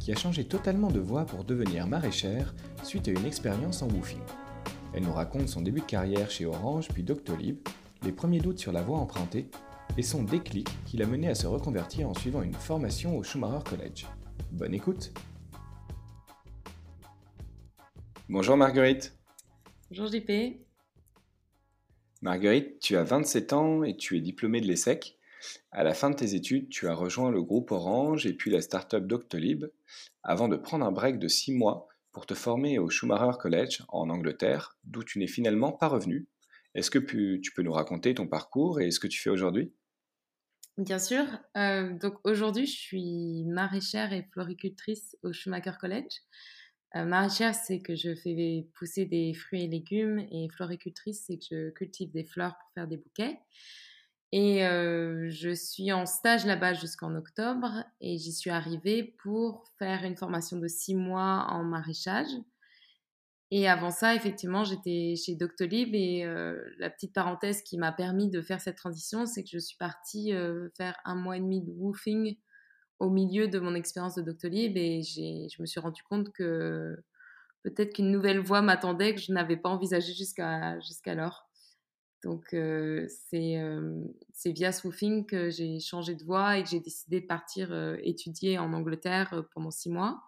qui a changé totalement de voie pour devenir maraîchère suite à une expérience en woofing. Elle nous raconte son début de carrière chez Orange puis Doctolib, les premiers doutes sur la voie empruntée et son déclic qui l'a mené à se reconvertir en suivant une formation au Schumacher College. Bonne écoute Bonjour Marguerite Bonjour JP Marguerite, tu as 27 ans et tu es diplômée de l'ESSEC. À la fin de tes études, tu as rejoint le groupe Orange et puis la start-up Doctolib avant de prendre un break de 6 mois pour te former au Schumacher College en Angleterre, d'où tu n'es finalement pas revenu. Est-ce que tu peux nous raconter ton parcours et ce que tu fais aujourd'hui? Bien sûr. Euh, donc aujourd'hui, je suis maraîchère et floricultrice au Schumacher College. Euh, maraîchère, c'est que je fais pousser des fruits et légumes, et floricultrice, c'est que je cultive des fleurs pour faire des bouquets. Et euh, je suis en stage là-bas jusqu'en octobre, et j'y suis arrivée pour faire une formation de six mois en maraîchage. Et avant ça, effectivement, j'étais chez Doctolib et euh, la petite parenthèse qui m'a permis de faire cette transition, c'est que je suis partie faire un mois et demi de woofing au milieu de mon expérience de Doctolib et je me suis rendu compte que peut-être qu'une nouvelle voie m'attendait que je n'avais pas envisagé jusqu'à jusqu'alors. Donc c'est via Swoofing que j'ai changé de voie et que j'ai décidé de partir étudier en Angleterre pendant six mois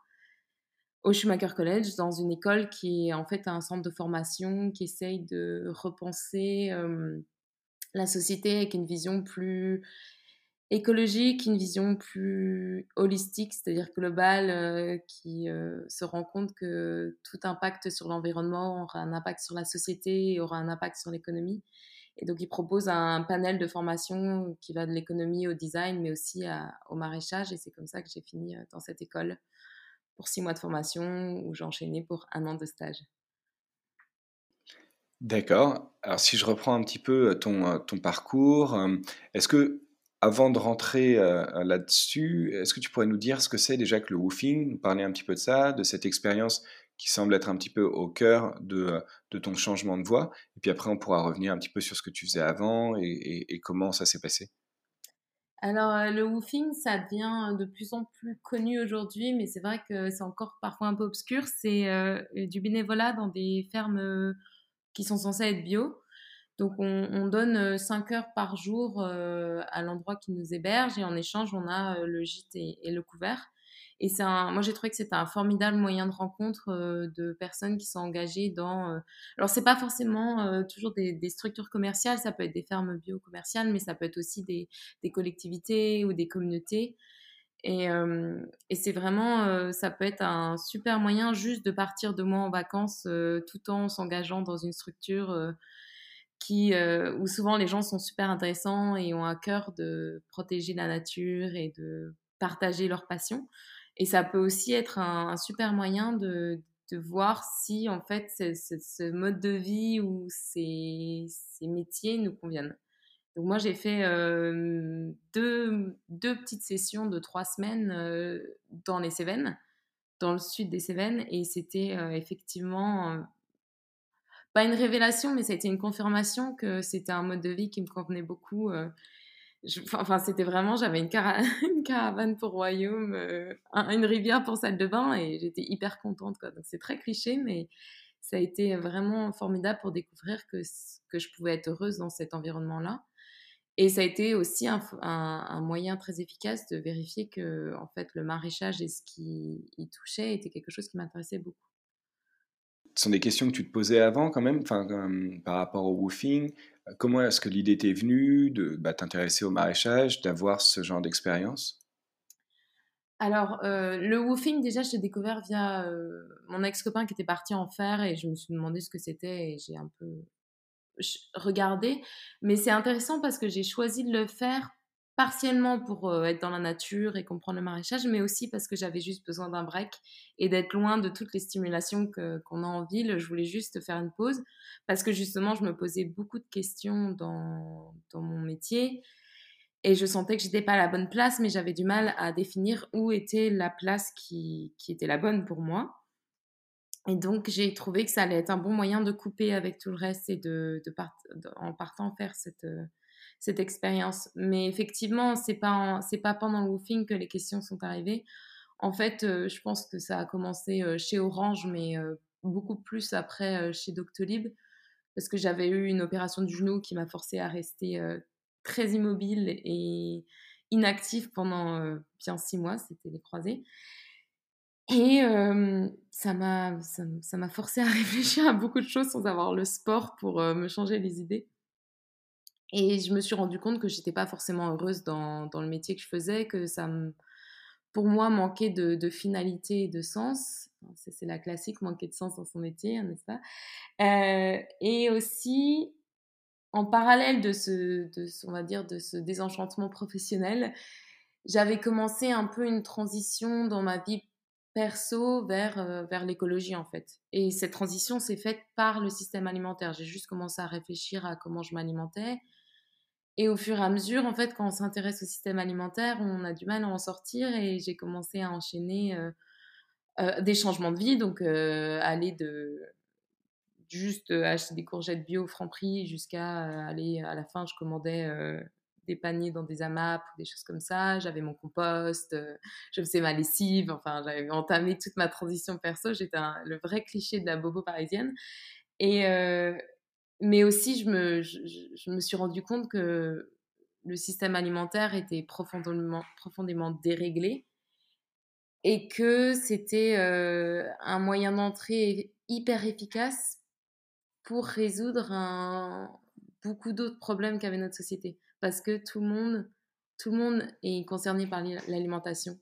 au Schumacher College dans une école qui est en fait un centre de formation qui essaye de repenser la société avec une vision plus écologique, une vision plus holistique, c'est-à-dire globale, euh, qui euh, se rend compte que tout impact sur l'environnement aura un impact sur la société et aura un impact sur l'économie. Et donc, il propose un panel de formation qui va de l'économie au design, mais aussi au maraîchage. Et c'est comme ça que j'ai fini euh, dans cette école pour six mois de formation, où j'ai enchaîné pour un an de stage. D'accord. Alors, si je reprends un petit peu ton, ton parcours, est-ce que avant de rentrer euh, là-dessus, est-ce que tu pourrais nous dire ce que c'est déjà que le woofing, parler un petit peu de ça, de cette expérience qui semble être un petit peu au cœur de, de, ton changement de voie, et puis après on pourra revenir un petit peu sur ce que tu faisais avant et, comment ça s'est passé. Alors euh, le woofing, ça devient de plus en plus connu aujourd'hui, mais c'est vrai que c'est encore parfois un peu obscur. C'est euh, du bénévolat dans des fermes qui sont censées être bio. Donc on, donne 5 euh, heures par jour euh, à l'endroit qui nous héberge et en échange on a euh, le gîte et, le couvert. Et c'est moi j'ai trouvé que c'était un formidable moyen de rencontre de personnes qui sont engagées dans. alors c'est pas forcément toujours des, structures commerciales, ça peut être des fermes bio commerciales, mais ça peut être aussi des, collectivités ou des communautés. Et, et c'est vraiment, ça peut être un super moyen juste de partir de mois en vacances tout en s'engageant dans une structure euh, où souvent les gens sont super intéressants et ont à cœur de protéger la nature et de partager leur passion. Et ça peut aussi être un, super moyen de, voir si en fait ce, mode de vie ou ces, métiers nous conviennent. Donc moi j'ai fait euh, deux, deux, petites sessions de trois semaines euh, dans les Cévennes, dans le sud des Cévennes, et c'était effectivement pas une révélation, mais ça a été une confirmation que c'était un mode de vie qui me convenait beaucoup. Euh. enfin, c'était vraiment, j'avais une, caravane pour royaume, euh, une rivière pour salle de bain, et j'étais hyper contente. Quoi. Donc c'est très cliché, mais ça a été vraiment formidable pour découvrir que, que je pouvais être heureuse dans cet environnement-là. Et ça a été aussi un, un, moyen très efficace de vérifier que en fait, le maraîchage et ce qui y touchait était quelque chose qui m'intéressait beaucoup ce sont des questions que tu te posais avant quand même, enfin, par rapport au woofing. Comment est-ce que l'idée t'est venue de bah, t'intéresser au maraîchage, d'avoir ce genre d'expérience? Alors, euh, le woofing, déjà, je l'ai découvert via euh, mon ex-copain qui était parti en faire et je me suis demandé ce que c'était et j'ai un peu regardé. Mais c'est intéressant parce que j'ai choisi de le faire partiellement pour euh, être dans la nature et comprendre le maraîchage, mais aussi parce que j'avais juste besoin d'un break et d'être loin de toutes les stimulations qu'on a en ville. Je voulais juste faire une pause parce que justement, je me posais beaucoup de questions dans, dans mon métier et je sentais que j'étais pas à la bonne place, mais j'avais du mal à définir où était la place qui, qui était la bonne pour moi. Et donc, j'ai trouvé que ça allait être un bon moyen de couper avec tout le reste et de, de, en partant faire cette, euh, cette expérience. Mais effectivement, c'est pas c'est pas pendant le woofing que les questions sont arrivées. En fait, euh, je pense que ça a commencé euh, chez Orange, mais euh, beaucoup plus après chez Doctolib, parce que j'avais eu une opération du genou qui m'a forcé à rester très immobile et inactif pendant bien six mois. C'était les croisés. Et ça m'a ça m'a forcé à réfléchir à beaucoup de choses sans avoir le sport pour me changer les idées. Et je me suis rendu compte que j'étais pas forcément heureuse dans, dans, le métier que je faisais, que ça pour moi manquait de, de finalité et de sens. C'est la classique, manquer de sens dans son métier, hein, n'est-ce pas? Euh, Et aussi, en parallèle de ce, de, on va dire, de ce désenchantement professionnel, j'avais commencé un peu une transition dans ma vie perso vers, euh, vers l'écologie en fait. Et cette transition s'est faite par le système alimentaire. J'ai juste commencé à réfléchir à comment je m'alimentais, et au fur et à mesure, en fait, quand on s'intéresse au système alimentaire, on a du mal à en sortir et j'ai commencé à enchaîner euh, euh, des changements de vie, donc euh, aller de juste acheter des courgettes bio au franc prix jusqu'à aller à la fin, je commandais des paniers dans des AMAP ou des choses comme ça. J'avais mon compost, je faisais ma lessive, enfin, j'avais entamé toute ma transition perso. J'étais le vrai cliché de la bobo parisienne. Et, mais aussi, je me, je, me suis rendu compte que le système alimentaire était profondément, profondément déréglé et que c'était euh, un moyen d'entrée hyper efficace pour résoudre beaucoup d'autres problèmes qu'avait notre société. Parce que tout le monde, tout le monde est concerné par l'alimentation.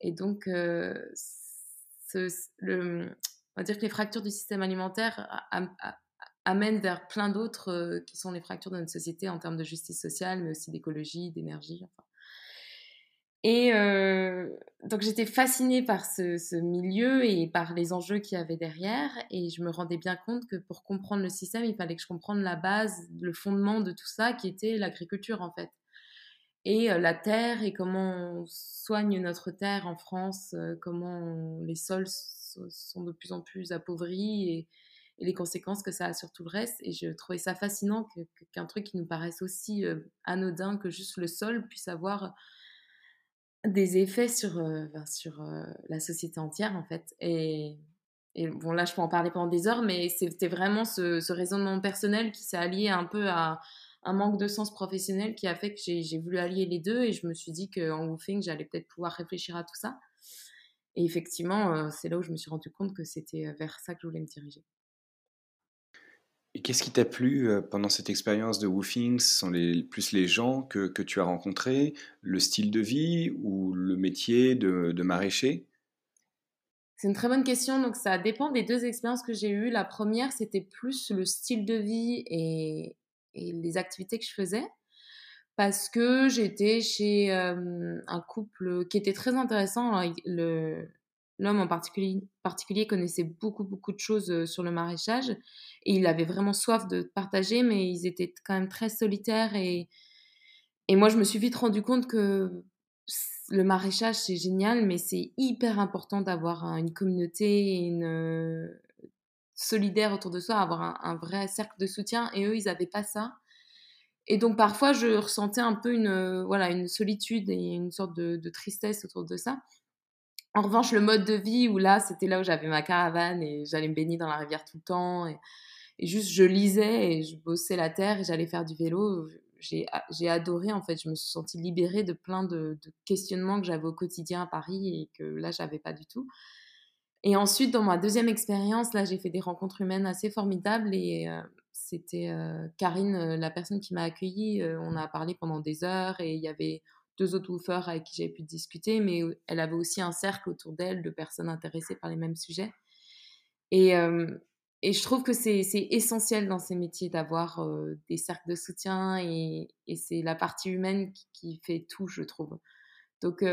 Et donc, euh, on va dire que les fractures du système alimentaire amène vers plein d'autres euh, qui sont les fractures de notre société en termes de justice sociale, mais aussi d'écologie, d'énergie. Et euh, donc j'étais fascinée par ce, milieu et par les enjeux qu'il y avait derrière. Et je me rendais bien compte que pour comprendre le système, il fallait que je comprenne la base, le fondement de tout ça, qui était l'agriculture en fait. Et euh, la terre et comment on soigne notre terre en France, comment les sols sont de plus en plus appauvris et, et les conséquences que ça a sur tout le reste. Et je trouvais ça fascinant qu'un truc qui nous paraisse aussi euh, anodin que juste le sol puisse avoir des effets sur, euh, ben, sur euh, la société entière, en fait. Et, bon, là, je peux en parler pendant des heures, mais c'était vraiment ce, raisonnement personnel qui s'est allié un peu à un manque de sens professionnel qui a fait que j'ai voulu allier les deux et je me suis dit qu'en woofing, j'allais peut-être pouvoir réfléchir à tout ça. Et effectivement, c'est là où je me suis rendu compte que c'était vers ça que je voulais me diriger. Et qu'est-ce qui t'a plu pendant cette expérience de woofing Ce sont plus les gens que, que, tu as rencontrés, le style de vie ou le métier de, de maraîcher? C'est une très bonne question. Donc, ça dépend des deux expériences que j'ai eues. La première, c'était plus le style de vie et, et, les activités que je faisais. Parce que j'étais chez un couple qui était très intéressant. le, L'homme en particulier, connaissait beaucoup, beaucoup de choses euh, sur le maraîchage et il avait vraiment soif de partager, mais ils étaient quand même très solitaires et, et moi, je me suis vite rendu compte que le maraîchage, c'est génial, mais c'est hyper important d'avoir une communauté une, euh, solidaire autour de soi, avoir un, vrai cercle de soutien. Et eux, ils n'avaient pas ça. Et donc, parfois, je ressentais un peu une, euh, voilà, une solitude et une sorte de tristesse autour de ça. En revanche, le mode de vie où là, c'était là où j'avais ma caravane et j'allais me baigner dans la rivière tout le temps. Et, juste, je lisais et je bossais la terre et j'allais faire du vélo. J'ai adoré, en fait. Je me suis sentie libérée de plein de, questionnements que j'avais au quotidien à Paris et que là, j'avais pas du tout. Et ensuite, dans ma deuxième expérience, là, j'ai fait des rencontres humaines assez formidables et euh, c'était euh, Karine, euh, la personne qui m'a accueillie. on a parlé pendant des heures et il y avait deux autres woofers avec qui j'avais pu discuter, mais elle avait aussi un cercle autour d'elle de personnes intéressées par les mêmes sujets. Et, et je trouve que c'est essentiel dans ces métiers d'avoir des cercles de soutien et, c'est la partie humaine qui, qui, fait tout, je trouve. Donc,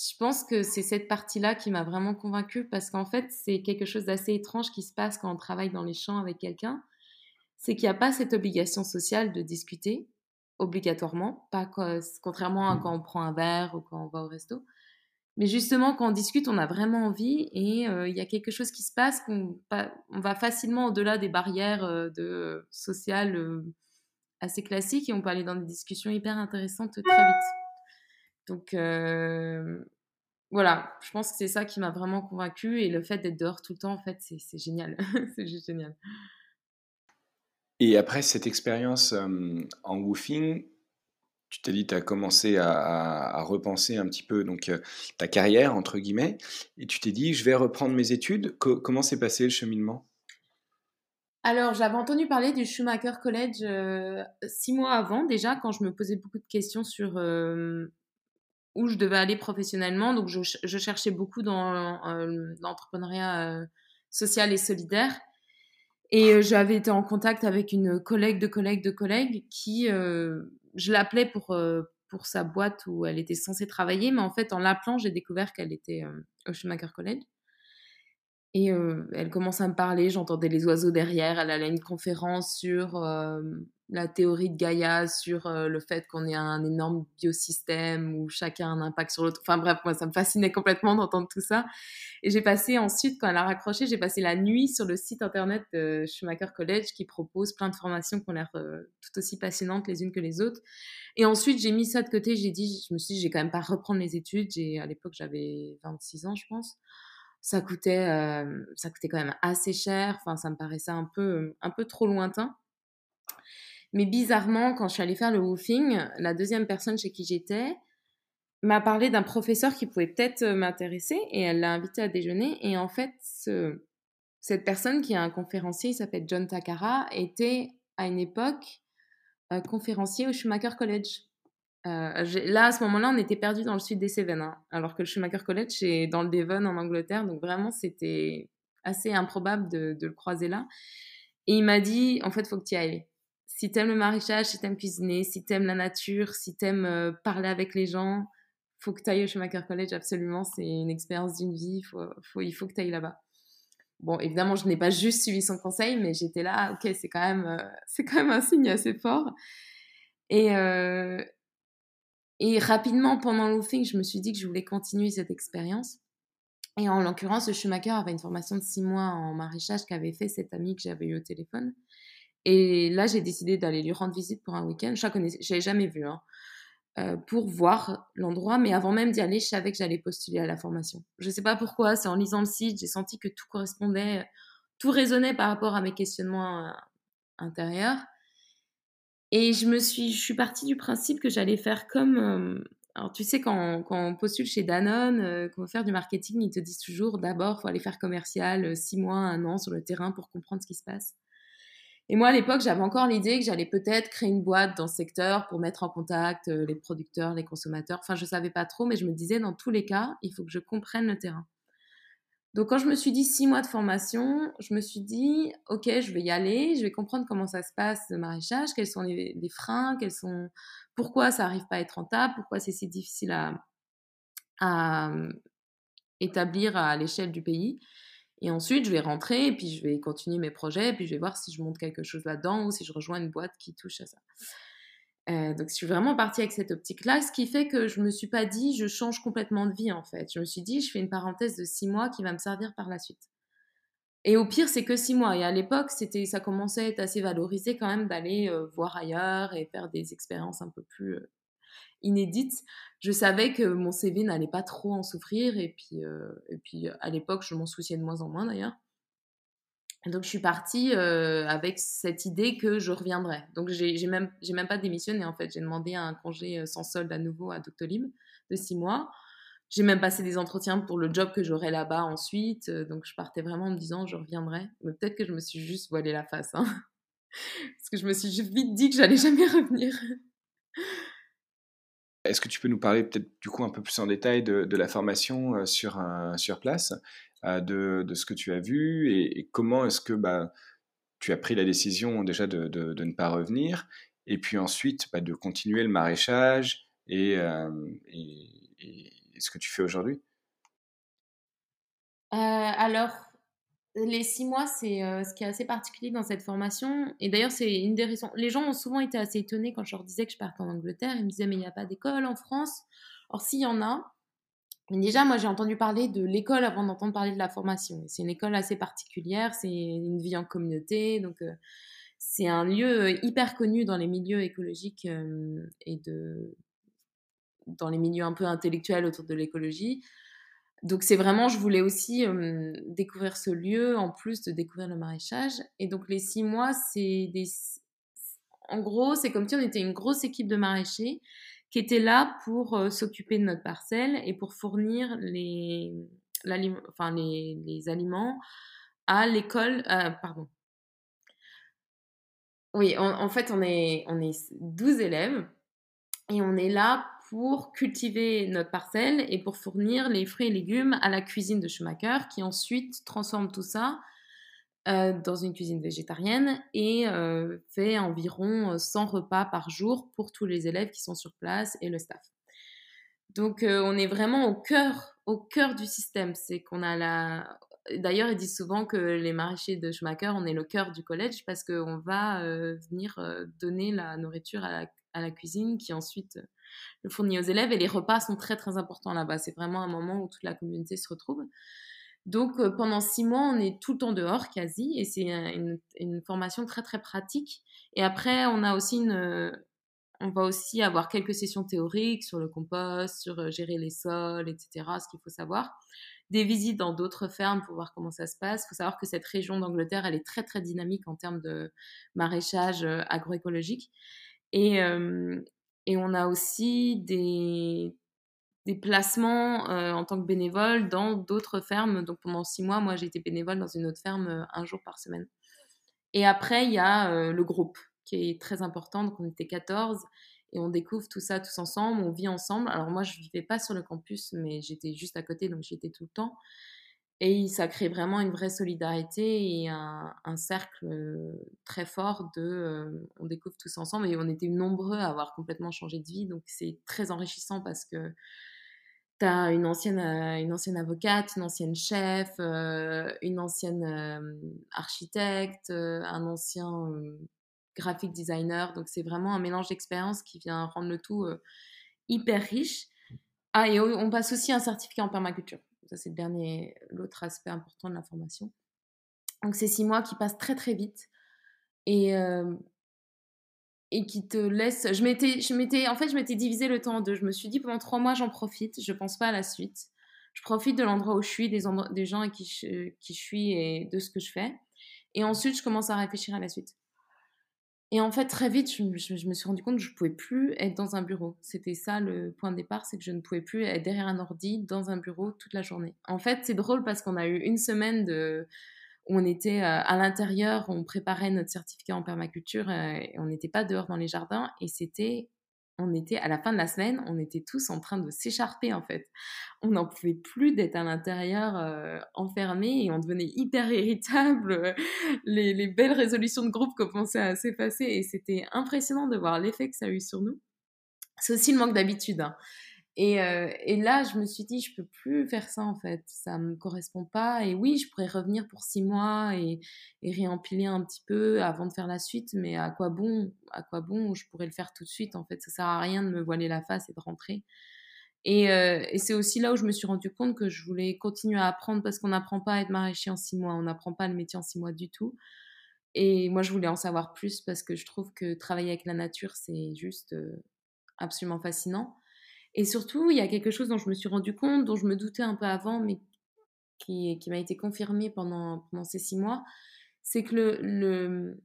je pense que c'est cette partie-là qui m'a vraiment convaincue parce qu'en fait, c'est quelque chose d'assez étrange qui se passe quand on travaille dans les champs avec quelqu'un. C'est qu'il n'y a pas cette obligation sociale de discuter, obligatoirement, pas contrairement à mmh. quand on prend un verre ou quand on va au resto. Mais justement, quand on discute, on a vraiment envie et il y a quelque chose qui se passe qu'on on va facilement au-delà des barrières de, sociales assez classiques et on peut aller dans des discussions hyper intéressantes très vite. Donc voilà, je pense que c'est ça qui m'a vraiment convaincue et le fait d'être dehors tout le temps, en fait, c'est génial. c'est juste génial. Et après cette expérience en woofing, tu t'es dit, tu as commencé à, repenser un petit peu donc ta carrière, entre guillemets, et tu t'es dit, je vais reprendre mes études. comment s'est passé le cheminement? Alors, j'avais entendu parler du Schumacher College six mois avant, déjà, quand je me posais beaucoup de questions sur où je devais aller professionnellement. Donc, je, cherchais beaucoup dans euh, l'entrepreneuriat euh, social et solidaire. Et euh, j'avais été en contact avec une collègue de collègue de collègue qui, je l'appelais pour, pour sa boîte où elle était censée travailler, mais en fait, en l'appelant, j'ai découvert qu'elle était au Schumacher College. Et elle commence à me parler, j'entendais les oiseaux derrière, elle allait à une conférence sur la théorie de Gaïa sur euh, le fait qu'on est un énorme biosystème où chacun a un impact sur l'autre. Enfin bref, moi, ça me fascinait complètement d'entendre tout ça. Et j'ai passé ensuite, quand elle a raccroché, j'ai passé la nuit sur le site internet de Schumacher College qui propose plein de formations qui ont l'air euh, tout aussi passionnantes les unes que les autres. Et ensuite, j'ai mis ça de côté. J'ai dit, je me suis dit, j'ai quand même pas reprendre les études. J'ai, à l'époque, j'avais 26 ans, je pense. Ça coûtait, euh, ça coûtait quand même assez cher. Enfin, ça me paraissait un peu, un peu trop lointain. Mais bizarrement, quand je suis allée faire le woofing, la deuxième personne chez qui j'étais m'a parlé d'un professeur qui pouvait peut-être euh, m'intéresser et elle l'a invité à déjeuner. Et en fait, ce, cette personne qui est un conférencier, il s'appelle John Takara, était à une époque euh, conférencier au Schumacher College. Euh, là, à ce moment-là, on était perdu dans le sud des Cévennes, hein, alors que le Schumacher College est dans le Devon en Angleterre. Donc vraiment, c'était assez improbable de, de, le croiser là. Et il m'a dit, en fait, faut que tu y ailles si t'aimes le maraîchage, si t'aimes cuisiner, si t'aimes la nature, si t'aimes euh, parler avec les gens, faut que tu ailles au Schumacher College, absolument. C'est une expérience d'une vie. Il faut que tu ailles là-bas. Bon, évidemment, je n'ai pas juste suivi son conseil, mais j'étais là, ok, c'est quand, même, euh, c'est quand même un signe assez fort. Et, euh, rapidement, pendant l'offing, je me suis dit que je voulais continuer cette expérience. Et en l'occurrence, le Schumacher avait une formation de six mois en maraîchage qu'avait fait cette amie que j'avais eu au téléphone. Et là, j'ai décidé d'aller lui rendre visite pour un week-end. Je n'avais jamais vu, hein, euh, pour voir l'endroit. Mais avant même d'y aller, je savais que j'allais postuler à la formation. Je ne sais pas pourquoi, c'est en lisant le site, j'ai senti que tout correspondait, tout résonnait par rapport à mes questionnements euh, intérieurs. Et je me suis, je suis partie du principe que j'allais faire comme, euh, alors tu sais quand, quand, on postule chez Danone, qu'on veut faire du marketing, ils te disent toujours d'abord faut aller faire commercial, six mois, un an sur le terrain pour comprendre ce qui se passe. Et moi, à l'époque, j'avais encore l'idée que j'allais peut-être créer une boîte dans ce secteur pour mettre en contact euh, les producteurs, les consommateurs. Enfin, je ne savais pas trop, mais je me disais, dans tous les cas, il faut que je comprenne le terrain. Donc, quand je me suis dit six mois de formation, je me suis dit, OK, je vais y aller, je vais comprendre comment ça se passe le maraîchage, quels sont les, freins, quels sont, pourquoi ça n'arrive pas à être rentable, pourquoi c'est si difficile à, euh, établir à l'échelle du pays. Et ensuite, je vais rentrer et puis je vais continuer mes projets et puis je vais voir si je monte quelque chose là-dedans ou si je rejoins une boîte qui touche à ça. Euh, donc, je suis vraiment partie avec cette optique-là, ce qui fait que je me suis pas dit je change complètement de vie en fait. Je me suis dit je fais une parenthèse de six mois qui va me servir par la suite. Et au pire, c'est que six mois. Et à l'époque, c'était, ça commençait à être assez valorisé quand même d'aller euh, voir ailleurs et faire des expériences un peu plus euh, inédite, je savais que mon CV n'allait pas trop en souffrir. Et puis, euh, et puis à l'époque, je m'en souciais de moins en moins d'ailleurs. Donc, je suis partie euh, avec cette idée que je reviendrais. Donc, j'ai même, même pas démissionné en fait. J'ai demandé un congé euh, sans solde à nouveau à Doctolib de six mois. J'ai même passé des entretiens pour le job que j'aurais là-bas ensuite. Donc, je partais vraiment en me disant je reviendrai. Mais peut-être que je me suis juste voilé la face. Hein. Parce que je me suis vite dit que j'allais jamais revenir. Est-ce que tu peux nous parler peut-être du coup un peu plus en détail de, la formation sur, sur place de, de, ce que tu as vu et, comment est-ce que bah, tu as pris la décision déjà de, de, ne pas revenir et puis ensuite bah, de continuer le maraîchage et, ce que tu fais aujourd'hui? Alors, les six mois, c'est ce qui est assez particulier dans cette formation. Et d'ailleurs, c'est une des raisons. Les gens ont souvent été assez étonnés quand je leur disais que je partais en Angleterre. Ils me disaient, mais il n'y a pas d'école en France. Or, s'il y en a, mais déjà, moi, j'ai entendu parler de l'école avant d'entendre parler de la formation. C'est une école assez particulière, c'est une vie en communauté, donc c'est un lieu hyper connu dans les milieux écologiques et de, dans les milieux un peu intellectuels autour de l'écologie. Donc c'est vraiment, je voulais aussi découvrir ce lieu en plus de découvrir le maraîchage. Et donc les six mois, c'est des... En gros, c'est comme si on était une grosse équipe de maraîchers qui était là pour s'occuper de notre parcelle et pour fournir les, aliments à l'école. pardon. Oui, en, fait, on est, on est 12 élèves et on est là pour cultiver notre parcelle et pour fournir les fruits et légumes à la cuisine de Schumacher qui ensuite transforme tout ça euh, dans une cuisine végétarienne et euh, fait environ 100 repas par jour pour tous les élèves qui sont sur place et le staff. Donc euh, on est vraiment au cœur, au cœur du système. C'est qu'on a la. D'ailleurs, ils disent souvent que les maraîchers de Schumacher, on est le cœur du collège parce qu'on va venir donner la nourriture à la, cuisine qui ensuite le fournit aux élèves et les repas sont très très importants là-bas. C'est vraiment un moment où toute la communauté se retrouve. Donc pendant six mois, on est tout le temps dehors quasi et c'est une, formation très très pratique. Et après, on a aussi une, on va aussi avoir quelques sessions théoriques sur le compost, sur gérer les sols, etc. Ce qu'il faut savoir. Des visites dans d'autres fermes pour voir comment ça se passe. Il faut savoir que cette région d'Angleterre, elle est très très dynamique en termes de maraîchage agroécologique. Et, et on a aussi des, des placements euh, en tant que bénévole dans d'autres fermes. Donc pendant six mois, moi j'ai été bénévole dans une autre ferme euh, un jour par semaine. Et après, il y a euh, le groupe qui est très important. Donc on était 14 et on découvre tout ça tous ensemble, on vit ensemble. Alors moi je vivais pas sur le campus, mais j'étais juste à côté, donc j'y étais tout le temps. Et ça crée vraiment une vraie solidarité et un, cercle très fort de on découvre tous ensemble et on était nombreux à avoir complètement changé de vie. Donc c'est très enrichissant parce que tu as une ancienne, une ancienne avocate, une ancienne chef, une ancienne architecte, un ancien graphic designer. Donc c'est vraiment un mélange d'expériences qui vient rendre le tout hyper riche. Ah, et on passe aussi un certificat en permaculture. Ça, c'est l'autre aspect important de la formation. Donc, c'est six mois qui passent très, très vite. Et, et qui te laissent. Je m'étais, je m'étais, en fait, je m'étais divisé le temps en deux. Je me suis dit, pendant trois mois, j'en profite. Je pense pas à la suite. Je profite de l'endroit où je suis, des, des gens qui qui je suis et de ce que je fais. Et ensuite, je commence à réfléchir à la suite. Et en fait, très vite, je, me suis rendu compte que je ne pouvais plus être dans un bureau. C'était ça le point de départ, c'est que je ne pouvais plus être derrière un ordi dans un bureau toute la journée. En fait, c'est drôle parce qu'on a eu une semaine de, où on était euh, à l'intérieur, on préparait notre certificat en permaculture euh, et on n'était pas dehors dans les jardins et c'était on était à la fin de la semaine, on était tous en train de s'écharper en fait. On n'en pouvait plus d'être à l'intérieur euh, enfermé et on devenait hyper irritable. Les, belles résolutions de groupe commençaient à s'effacer et c'était impressionnant de voir l'effet que ça a eu sur nous. C'est aussi le manque d'habitude. Hein. Euh, et, là, je me suis dit, je peux plus faire ça en fait, ça me correspond pas. Et oui, je pourrais revenir pour six mois et, réempiler un petit peu avant de faire la suite, mais à quoi bon? À quoi bon? Je pourrais le faire tout de suite en fait. Ça sert à rien de me voiler la face et de rentrer. Et, euh, et c'est aussi là où je me suis rendu compte que je voulais continuer à apprendre parce qu'on n'apprend pas à être maraîcher en six mois, on n'apprend pas le métier en six mois du tout. Et moi, je voulais en savoir plus parce que je trouve que travailler avec la nature, c'est juste euh, absolument fascinant. Et surtout, il y a quelque chose dont je me suis rendu compte, dont je me doutais un peu avant, mais qui, m'a été confirmé pendant, ces six mois, c'est que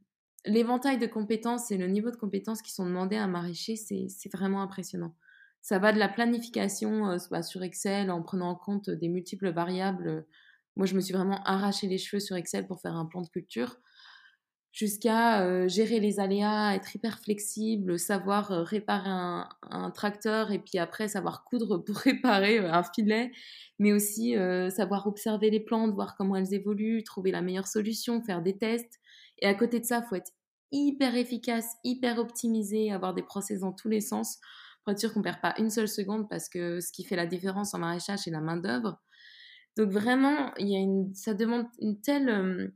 l'éventail de compétences et le niveau de compétences qui sont demandés à un maraîcher, c'est, vraiment impressionnant. Ça va de la planification euh, sur Excel en prenant en compte des multiples variables. Moi, je me suis vraiment arraché les cheveux sur Excel pour faire un plan de culture jusqu'à gérer les aléas, être hyper flexible, savoir réparer un, tracteur et puis après savoir coudre pour réparer un filet, mais aussi savoir observer les plantes, voir comment elles évoluent, trouver la meilleure solution, faire des tests. Et à côté de ça, faut être hyper efficace, hyper optimisé, avoir des process dans tous les sens pour être sûr qu'on perd pas une seule seconde parce que ce qui fait la différence en maraîchage, c'est la main-d'œuvre. Donc vraiment, il y a une, ça demande une telle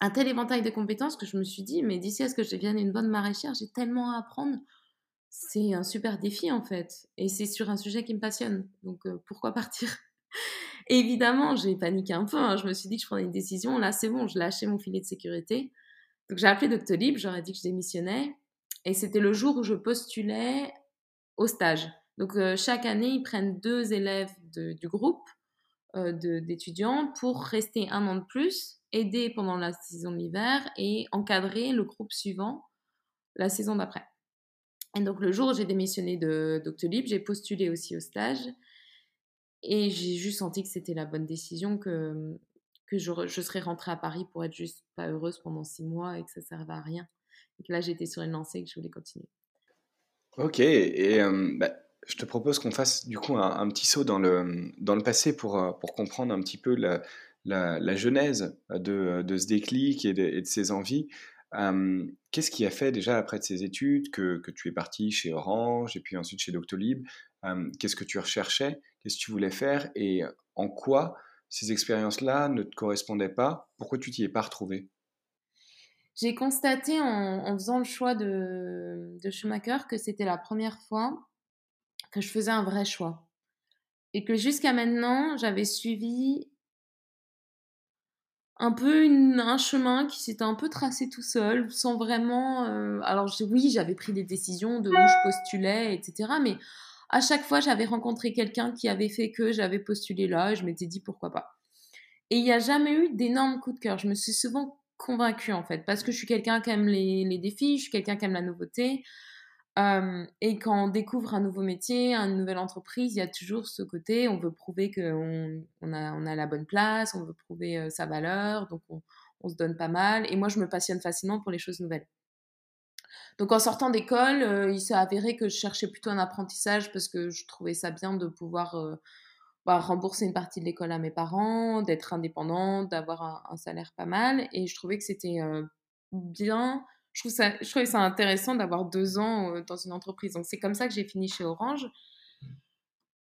un tel éventail de compétences que je me suis dit, mais d'ici à ce que je devienne une bonne maraîchère, j'ai tellement à apprendre. C'est un super défi en fait. Et c'est sur un sujet qui me passionne. Donc euh, pourquoi partir? Évidemment, j'ai paniqué un peu. Hein. Je me suis dit que je prenais une décision. Là, c'est bon, je lâchais mon filet de sécurité. Donc j'ai appelé Doctolib, j'aurais dit que je démissionnais. Et c'était le jour où je postulais au stage. Donc euh, chaque année, ils prennent deux élèves du groupe euh, d'étudiants pour rester un an de plus aider pendant la saison de l'hiver et encadrer le groupe suivant la saison d'après. Et donc le jour où j'ai démissionné de Doctolib, j'ai postulé aussi au stage et j'ai juste senti que c'était la bonne décision, que, que je, je, serais rentrée à Paris pour être juste pas heureuse pendant six mois et que ça ne servait à rien. Et que là j'étais sur une lancée et que je voulais continuer. Ok, et bah, je te propose qu'on fasse du coup un, petit saut dans le, dans le passé pour, euh, pour comprendre un petit peu la, la, genèse de, ce déclic et de, ses envies. Qu'est-ce qui a fait déjà après de ces études que, tu es parti chez Orange et puis ensuite chez Doctolib? Qu'est-ce que tu recherchais? Qu'est-ce que tu voulais faire? Et en quoi ces expériences-là ne te correspondaient pas? Pourquoi tu t'y es pas retrouvé J'ai constaté en, faisant le choix de, de Schumacher que c'était la première fois que je faisais un vrai choix. Et que jusqu'à maintenant, j'avais suivi un peu un chemin qui s'était un peu tracé tout seul, sans vraiment... Euh, alors oui, j'avais pris des décisions de où je postulais, etc. Mais à chaque fois, j'avais rencontré quelqu'un qui avait fait que j'avais postulé là et je m'étais dit pourquoi pas. Et il n'y a jamais eu d'énormes coups de cœur. Je me suis souvent convaincue en fait, parce que je suis quelqu'un qui aime les, les défis, je suis quelqu'un qui aime la nouveauté et quand on découvre un nouveau métier, une nouvelle entreprise, il y a toujours ce côté, on veut prouver qu'on on a, la bonne place, on veut prouver sa valeur, donc on, se donne pas mal. Et moi, je me passionne facilement pour les choses nouvelles. Donc en sortant d'école, il s'est avéré que je cherchais plutôt un apprentissage parce que je trouvais ça bien de pouvoir bah, rembourser une partie de l'école à mes parents, d'être indépendante, d'avoir un, salaire pas mal. Et je trouvais que c'était bien je trouve ça, trouvais ça intéressant d'avoir deux ans euh, dans une entreprise. Donc c'est comme ça que j'ai fini chez Orange.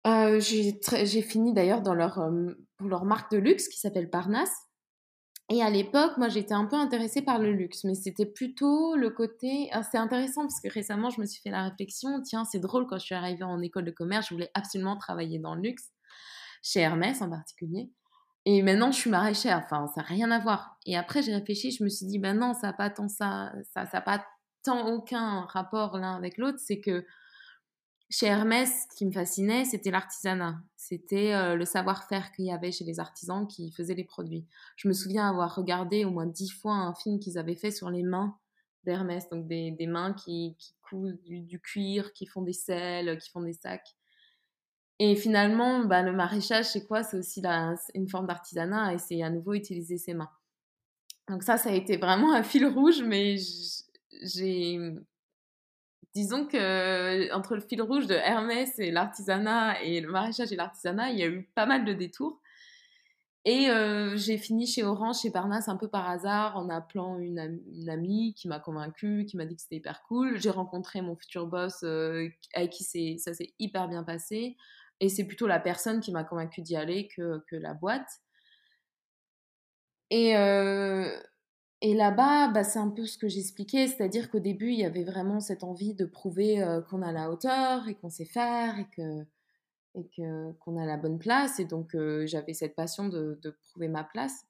Euh, j'ai fini d'ailleurs leur, euh, pour leur marque de luxe qui s'appelle Parnasse. Et à l'époque, moi, j'étais un peu intéressée par le luxe, mais c'était plutôt le côté. C'est intéressant parce que récemment, je me suis fait la réflexion tiens, c'est drôle, quand je suis arrivée en école de commerce, je voulais absolument travailler dans le luxe, chez Hermès en particulier. Et maintenant, je suis maraîchère. Enfin, ça n'a rien à voir. Et après, j'ai réfléchi, je me suis dit, ben non, ça n'a pas tant ça, ça, ça pas tant aucun rapport l'un avec l'autre. C'est que chez Hermès, ce qui me fascinait, c'était l'artisanat. C'était euh, le savoir-faire qu'il y avait chez les artisans qui faisaient les produits. Je me souviens avoir regardé au moins dix fois un film qu'ils avaient fait sur les mains d'Hermès. Donc, des, mains qui, qui cousent du, du, cuir, qui font des selles, qui font des sacs. Et finalement, bah, le maraîchage, c'est quoi? C'est aussi une forme d'artisanat et c'est à nouveau utiliser ses mains. Donc ça, ça a été vraiment un fil rouge, mais j'ai... Disons que entre le fil rouge de Hermès et l'artisanat et le maraîchage et l'artisanat, il y a eu pas mal de détours. Et euh, j'ai fini chez Orange, chez Parnasse, un peu par hasard, en appelant une, une amie qui m'a convaincue, qui m'a dit que c'était hyper cool. J'ai rencontré mon futur boss euh, avec qui ça s'est hyper bien passé. Et c'est plutôt la personne qui m'a convaincue d'y aller que, que, la boîte. Et, euh, et là-bas, bah, c'est un peu ce que j'expliquais, c'est-à-dire qu'au début, il y avait vraiment cette envie de prouver euh, qu'on a la hauteur et qu'on sait faire et que et qu'on a la bonne place. Et donc, euh, j'avais cette passion de, de, prouver ma place.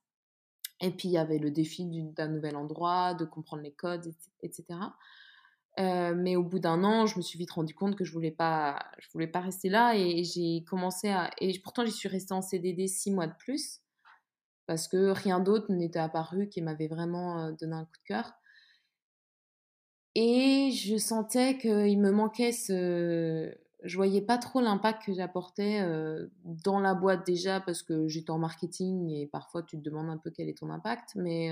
Et puis, il y avait le défi d'un nouvel endroit, de comprendre les codes, etc. Euh, mais au bout d'un an, je me suis vite rendu compte que je voulais pas, je voulais pas rester là et j'ai commencé à, et pourtant j'y suis restée en CDD six mois de plus parce que rien d'autre n'était apparu qui m'avait vraiment euh, donné un coup de cœur. Et je sentais qu'il me manquait ce, je voyais pas trop l'impact que j'apportais euh, dans la boîte déjà parce que j'étais en marketing et parfois tu te demandes un peu quel est ton impact, mais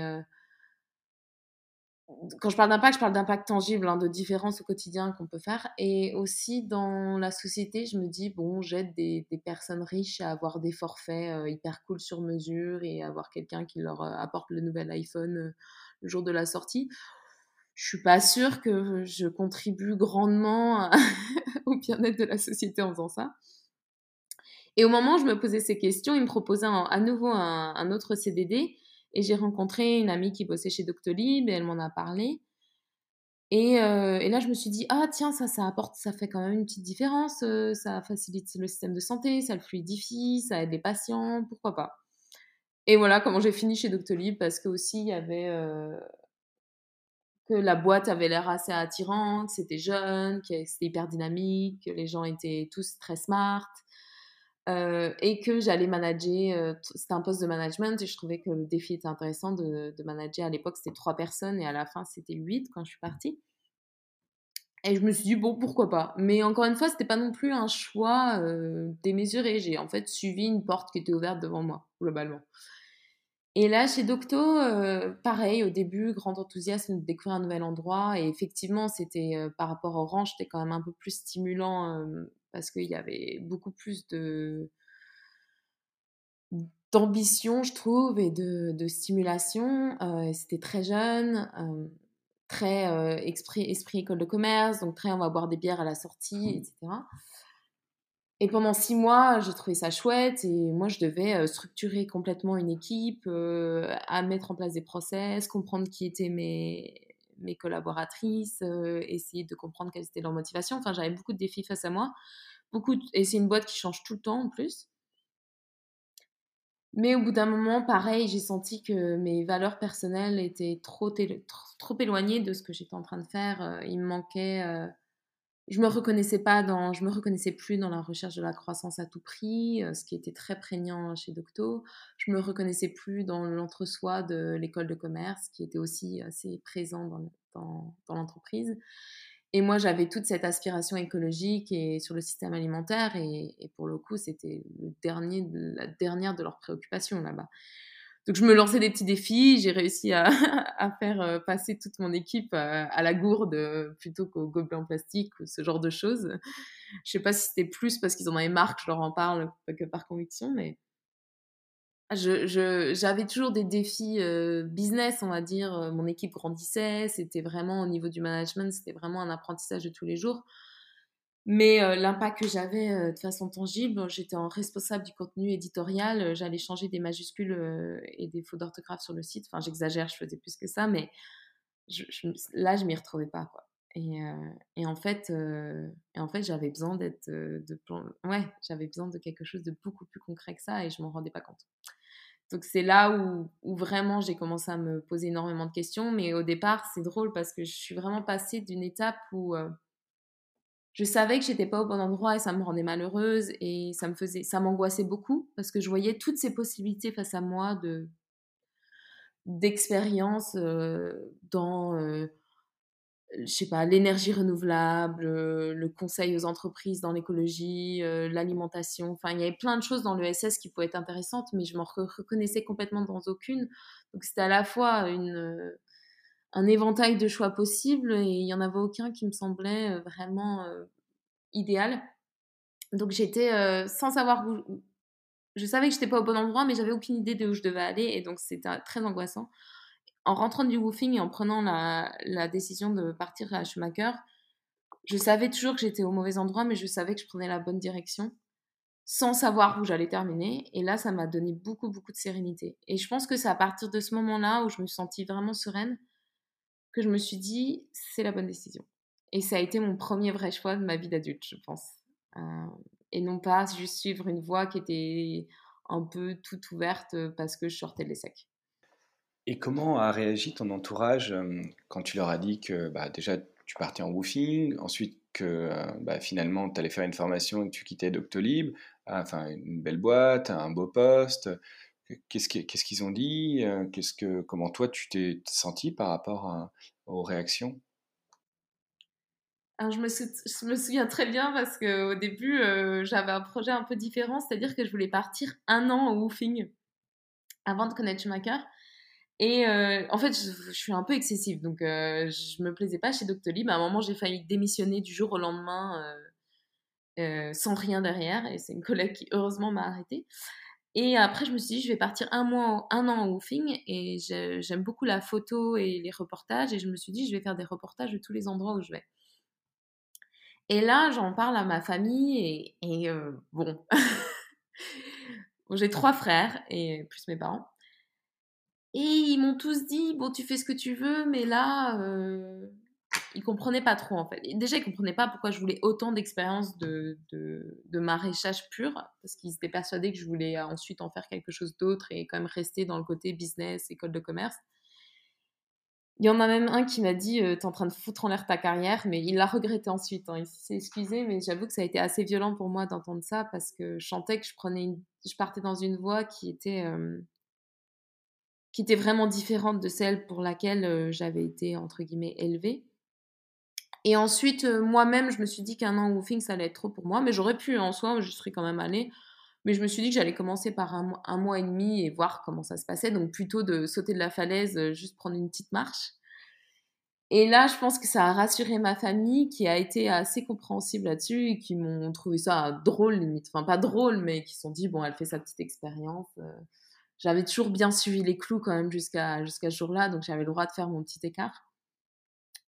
quand je parle d'impact, je parle d'impact tangible, hein, de différence au quotidien qu'on peut faire. Et aussi dans la société, je me dis, bon, j'aide des, personnes riches à avoir des forfaits hyper cool sur mesure et avoir quelqu'un qui leur apporte le nouvel iPhone le jour de la sortie. Je suis pas sûre que je contribue grandement au bien-être de la société en faisant ça. Et au moment où je me posais ces questions, il me proposait à nouveau un autre CDD et j'ai rencontré une amie qui bossait chez Doctolib et elle m'en a parlé. Et, euh, et, là, je me suis dit, ah tiens, ça, ça apporte, ça fait quand même une petite différence, euh, ça facilite le système de santé, ça le fluidifie, ça aide les patients, pourquoi pas? Et voilà comment j'ai fini chez Doctolib parce que aussi il y avait euh, que la boîte avait l'air assez attirante, c'était jeune, c'était hyper dynamique, que les gens étaient tous très smart. Et que j'allais manager, c'était un poste de management et je trouvais que le défi était intéressant de, manager. À l'époque, c'était trois personnes et à la fin, c'était huit quand je suis partie. Et je me suis dit, bon, pourquoi pas? Mais encore une fois, c'était pas non plus un choix démesuré. J'ai en fait suivi une porte qui était ouverte devant moi, globalement. Et là, chez Docto, euh, pareil, au début, grand enthousiasme de découvrir un nouvel endroit. Et effectivement, c'était par rapport au rang, c'était quand même un peu plus stimulant parce qu'il y avait beaucoup plus de d'ambition, je trouve, et de, de stimulation. Euh, c'était très jeune, euh, très euh, esprit, esprit école de commerce, donc très on va boire des bières à la sortie, etc. Et pendant six mois, j'ai trouvé ça chouette et moi, je devais structurer complètement une équipe, à mettre en place des process, comprendre qui étaient mes, mes collaboratrices, euh, essayer de comprendre quelles étaient leurs motivations. Enfin, j'avais beaucoup de défis face à moi. Beaucoup Et c'est une boîte qui change tout le temps en plus. Mais au bout d'un moment, pareil, j'ai senti que mes valeurs personnelles étaient trop, trop, éloignées de ce que j'étais en train de faire. Euh, il me manquait euh, je me reconnaissais pas dans, je me reconnaissais plus dans la recherche de la croissance à tout prix, euh, ce qui était très prégnant chez Docto. Je me reconnaissais plus dans l'entre-soi de l'école de commerce, qui était aussi assez présent dans, dans, l'entreprise. Et moi, j'avais toute cette aspiration écologique et sur le système alimentaire, et, et pour le coup, c'était le dernier, la dernière de leurs préoccupations là-bas. Donc je me lançais des petits défis, j'ai réussi à, à, faire euh, passer toute mon équipe à, à la gourde euh, plutôt qu'au gobelet en plastique ou ce genre de choses. Je sais pas si c'était plus parce qu'ils en avaient marre que je leur en parle que par conviction, mais j'avais je, toujours des défis euh, business, on va dire. Mon équipe grandissait, c'était vraiment au niveau du management, c'était vraiment un apprentissage de tous les jours. Mais euh, l'impact que j'avais euh, de façon tangible, j'étais en responsable du contenu éditorial, euh, j'allais changer des majuscules et des fautes d'orthographe sur le site. Enfin, j'exagère, je faisais plus que ça, mais je, je, là, je m'y retrouvais pas. Et, en fait, et en fait j'avais besoin d'être. de, ouais, j'avais besoin de quelque chose de beaucoup plus concret que ça et je m'en rendais pas compte. Donc c'est là où vraiment j'ai commencé à me poser énormément de questions. Mais au départ, c'est drôle parce que je suis vraiment passée d'une étape où je savais que j'étais pas au bon endroit et ça me rendait malheureuse et ça me faisait ça m'angoissait beaucoup parce que je voyais toutes ces possibilités face à moi de d'expérience euh, dans euh, je sais pas l'énergie renouvelable euh, le conseil aux entreprises dans l'écologie l'alimentation. Enfin il y avait plein de choses dans le SS qui pouvaient être intéressantes mais je m'en reconnaissais complètement dans aucune. Donc c'était à la fois une un éventail de choix possibles et il y en avait aucun qui me semblait euh, vraiment euh, idéal. Donc j'étais euh, sans savoir où, je savais que j'étais pas au bon endroit, mais j'avais aucune idée de où je devais aller et donc c'était très angoissant. En rentrant du woofing et en prenant la, la décision de partir à Schumacher, je savais toujours que j'étais au mauvais endroit, mais je savais que je prenais la bonne direction sans savoir où j'allais terminer. Et là, ça m'a donné beaucoup, beaucoup de sérénité. Et je pense que c'est à partir de ce moment-là où je me suis vraiment sereine que je me suis dit, c'est la bonne décision. Et ça a été mon premier vrai choix de ma vie d'adulte, je pense. Euh, et non pas juste suivre une voie qui était un peu toute ouverte parce que je sortais de l'ESSEC. Et comment a réagi ton entourage euh, quand tu leur as dit que bah, déjà tu partais en woofing, ensuite que euh, bah, finalement tu allais faire une formation et que tu quittais Doctolib, enfin une belle boîte, un beau poste, Qu'est-ce qu'ils ont dit euh, Comment toi, tu t'es senti par rapport aux réactions? Je, me souviens très bien parce qu'au début, euh, j'avais un projet un peu différent, c'est-à-dire que je voulais partir un an au woofing avant de connaître Schumacher. Et euh, en fait, je, suis un peu excessive, donc euh, je me plaisais pas chez Doctolib. À un moment, j'ai failli démissionner du jour au lendemain sans rien derrière, et c'est une collègue qui heureusement m'a arrêtée. Et après, je me suis dit, je vais partir un mois, un an en woofing, et j'aime beaucoup la photo et les reportages, et je me suis dit, je vais faire des reportages de tous les endroits où je vais. Et là, j'en parle à ma famille, et, bon, j'ai trois frères, et plus mes parents. Et ils m'ont tous dit, bon, tu fais ce que tu veux, mais là, euh, ils comprenaient pas trop, en fait. déjà, ils comprenaient pas pourquoi je voulais autant d'expérience de, de, maraîchage pur, parce qu'ils étaient persuadés que je voulais ensuite en faire quelque chose d'autre et quand même rester dans le côté business, école de commerce. Il y en a même un qui m'a dit, euh, tu es en train de foutre en l'air ta carrière, mais il l'a regretté ensuite. Hein. Il s'est excusé, mais j'avoue que ça a été assez violent pour moi d'entendre ça, parce que je sentais que je, prenais je partais dans une voie qui était... Qui était vraiment différente de celle pour laquelle j'avais été, entre guillemets, élevée. Et ensuite, euh, moi-même, je me suis dit qu'un an woofing, ça allait être trop pour moi, mais j'aurais pu en soi, je serais quand même allée. Mais je me suis dit que j'allais commencer par un, mois et demi et voir comment ça se passait. Donc plutôt de sauter de la falaise, euh, juste prendre une petite marche. Et là, je pense que ça a rassuré ma famille qui a été assez compréhensible là-dessus et qui m'ont trouvé ça drôle limite. Enfin, pas drôle, mais qui se sont dit, bon, elle fait sa petite expérience j'avais toujours bien suivi les clous quand même jusqu'à jusqu'à ce jour-là, donc j'avais le droit de faire mon petit écart.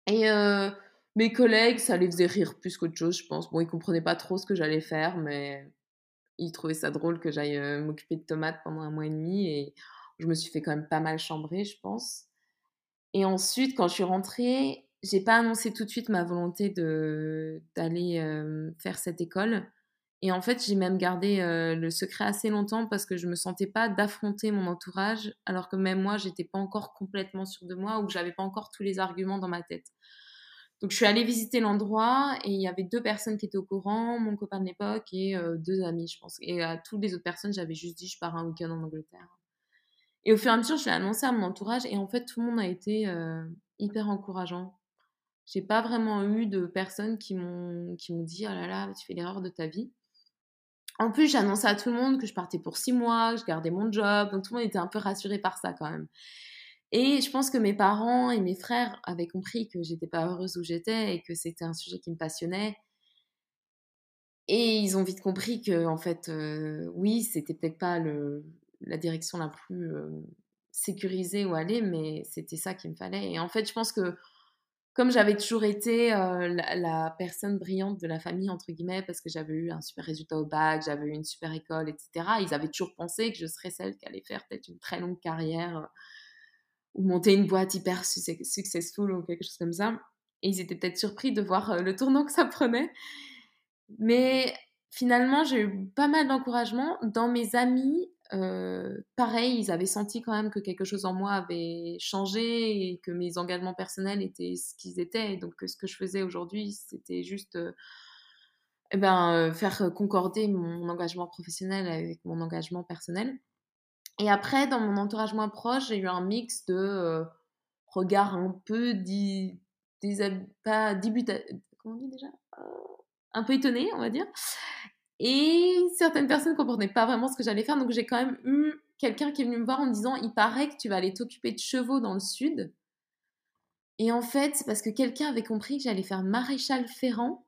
Et euh, mes collègues, ça les faisait rire plus qu'autre chose, je pense. Bon, ils comprenaient pas trop ce que j'allais faire, mais ils trouvaient ça drôle que j'aille euh, m'occuper de tomates pendant un mois et demi, et je me suis fait quand même pas mal chambrer, je pense. Et ensuite, quand je suis rentrée, j'ai pas annoncé tout de suite ma volonté de d'aller euh, faire cette école et en fait, j'ai même gardé euh, le secret assez longtemps parce que je me sentais pas d'affronter mon entourage, alors que même moi, j'étais pas encore complètement sûre de moi ou que j'avais pas encore tous les arguments dans ma tête. Donc, je suis allée visiter l'endroit et il y avait deux personnes qui étaient au courant, mon copain de l'époque et euh, deux amis, je pense. Et à toutes les autres personnes, j'avais juste dit je pars un week-end en Angleterre. Et au fur et à mesure, je l'ai annoncé à mon entourage et en fait, tout le monde a été euh, hyper encourageant. J'ai pas vraiment eu de personnes qui m'ont qui m'ont dit oh là là, tu fais l'erreur de ta vie. En plus, j'annonçais à tout le monde que je partais pour six mois, que je gardais mon job, donc tout le monde était un peu rassuré par ça quand même. Et je pense que mes parents et mes frères avaient compris que j'étais pas heureuse où j'étais et que c'était un sujet qui me passionnait. Et ils ont vite compris que, en fait, euh, oui, c'était peut-être pas la direction la plus euh, sécurisée où aller, mais c'était ça qu'il me fallait. Et en fait, je pense que comme j'avais toujours été euh, la, personne brillante de la famille, entre guillemets, parce que j'avais eu un super résultat au bac, j'avais eu une super école, etc., ils avaient toujours pensé que je serais celle qui allait faire peut-être une très longue carrière ou monter une boîte hyper successful ou quelque chose comme ça. Et ils étaient peut-être surpris de voir euh, le tournant que ça prenait. Mais finalement, j'ai eu pas mal d'encouragement. Dans mes amis, euh, pareil, ils avaient senti quand même que quelque chose en moi avait changé et que mes engagements personnels étaient ce qu'ils étaient. donc, ce que je faisais aujourd'hui, c'était juste euh, eh ben, faire concorder mon engagement professionnel avec mon engagement personnel. Et après, dans mon entourage moins proche, j'ai eu un mix de regards un peu di, on un peu étonné, on va dire, et certaines personnes ne comprenaient pas vraiment ce que j'allais faire. Donc j'ai quand même eu quelqu'un qui est venu me voir en me disant Il paraît que tu vas aller t'occuper de chevaux dans le sud. Et en fait, c'est parce que quelqu'un avait compris que j'allais faire maréchal ferrant.